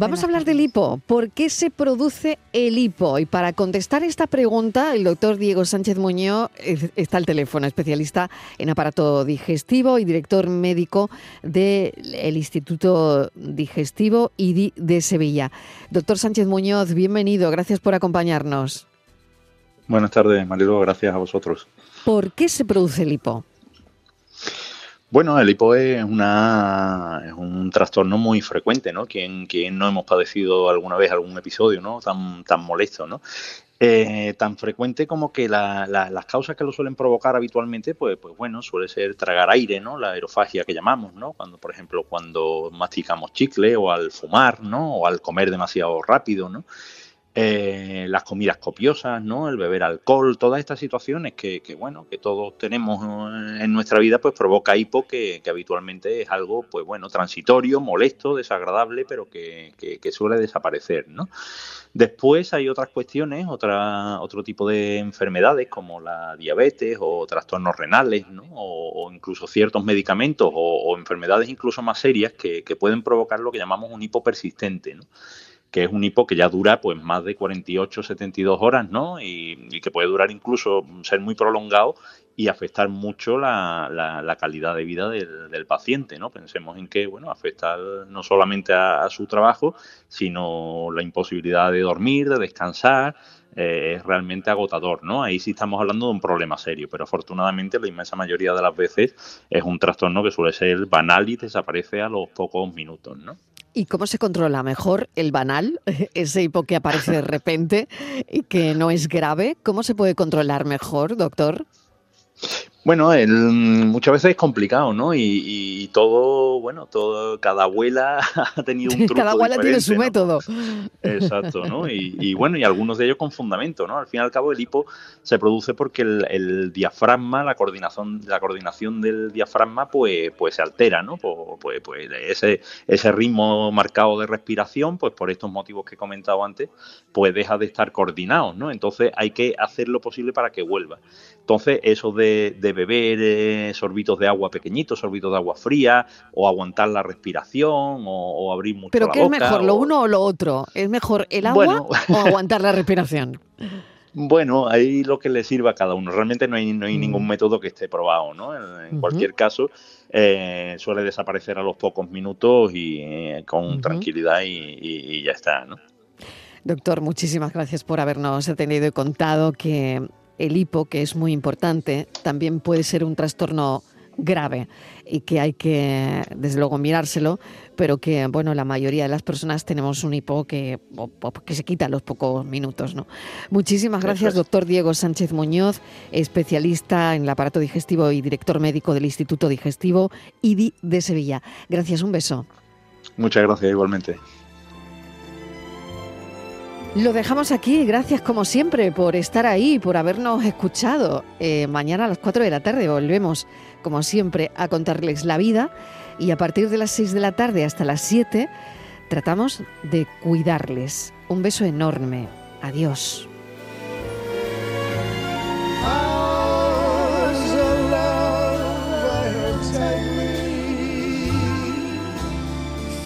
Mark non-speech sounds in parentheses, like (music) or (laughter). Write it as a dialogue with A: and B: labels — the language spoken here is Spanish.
A: Vamos a hablar del hipo. ¿Por qué se produce el hipo? Y para contestar esta pregunta, el doctor Diego Sánchez Muñoz está al teléfono, especialista en aparato digestivo y director médico del Instituto Digestivo IDI de Sevilla. Doctor Sánchez Muñoz, bienvenido. Gracias por acompañarnos.
B: Buenas tardes, Marilu. Gracias a vosotros.
A: ¿Por qué se produce el hipo?
B: Bueno, el hipo es, una, es un trastorno muy frecuente, ¿no? Quien, no hemos padecido alguna vez algún episodio, ¿no? Tan, tan molesto, ¿no? Eh, tan frecuente como que las causas que lo suelen provocar habitualmente, pues, pues bueno, suele ser tragar aire, ¿no? La aerofagia que llamamos, ¿no? Cuando, por ejemplo, cuando masticamos chicle o al fumar, ¿no? O al comer demasiado rápido, ¿no? Eh, las comidas copiosas, ¿no? El beber alcohol, todas estas situaciones que, bueno, que todos tenemos en nuestra vida, pues provoca hipo, que, habitualmente es algo, pues bueno, transitorio, molesto, desagradable, pero que, suele desaparecer. Después hay otras cuestiones, otra, otro tipo de enfermedades como la diabetes o trastornos renales, ¿no? o, incluso ciertos medicamentos o, enfermedades incluso más serias que, pueden provocar lo que llamamos un hipo persistente, ¿no? Que es un hipo que ya dura pues más de 48, 72 horas, ¿no? Y, que puede durar incluso ser muy prolongado y afectar mucho la, calidad de vida del, paciente, ¿no? Pensemos en que, bueno, afecta no solamente a, su trabajo, sino la imposibilidad de dormir, de descansar, eh, es realmente agotador, ¿no? Ahí sí estamos hablando de un problema serio, pero afortunadamente la inmensa mayoría de las veces es un trastorno que suele ser banal y desaparece a los pocos minutos, ¿no?
A: ¿Y cómo se controla mejor el banal, (laughs) ese hipo que aparece de repente y que no es grave? ¿Cómo se puede controlar mejor, doctor?
B: Bueno, el, muchas veces es complicado, ¿no? Y, todo, bueno, todo, cada abuela (laughs) ha tenido un truco
A: Cada abuela tiene su método.
B: Exacto, ¿no? (laughs) Y, bueno, y algunos de ellos con fundamento, ¿no? Al fin y al cabo el hipo se produce porque el, diafragma, la coordinación, la coordinación del diafragma, pues, pues se altera, ¿no? Pues, pues, pues, ese, ese ritmo marcado de respiración, pues por estos motivos que he comentado antes, pues deja de estar coordinado, ¿no? Entonces hay que hacer lo posible para que vuelva. Entonces, eso de, beber eh, sorbitos de agua pequeñitos, sorbitos de agua fría, o aguantar la respiración, o, abrir mucho
A: ¿Pero qué es mejor, lo uno o lo otro? ¿Es mejor el agua o aguantar la respiración? (laughs)
B: Bueno, ahí lo que le sirva a cada uno. Realmente no hay, no hay ningún mm. método que esté probado, ¿no? En, cualquier caso, eh, suele desaparecer a los pocos minutos y eh, con tranquilidad y, ya está, ¿no?
A: Doctor, muchísimas gracias por habernos atendido y contado que el hipo, que es muy importante, también puede ser un trastorno grave y que hay que, desde luego, mirárselo, pero que, bueno, la mayoría de las personas tenemos un hipo que, que se quita a los pocos minutos, ¿no? Muchísimas gracias, doctor Diego Sánchez Muñoz, especialista en el aparato digestivo y director médico del Instituto Digestivo IDI de Sevilla. Gracias, un beso.
B: Muchas gracias, igualmente.
A: Lo dejamos aquí, gracias como siempre por estar ahí, por habernos escuchado. Eh, mañana a las 4 de la tarde volvemos, como siempre, a contarles la vida y a partir de las 6 de la tarde hasta las 7 tratamos de cuidarles. Un beso enorme. Adiós.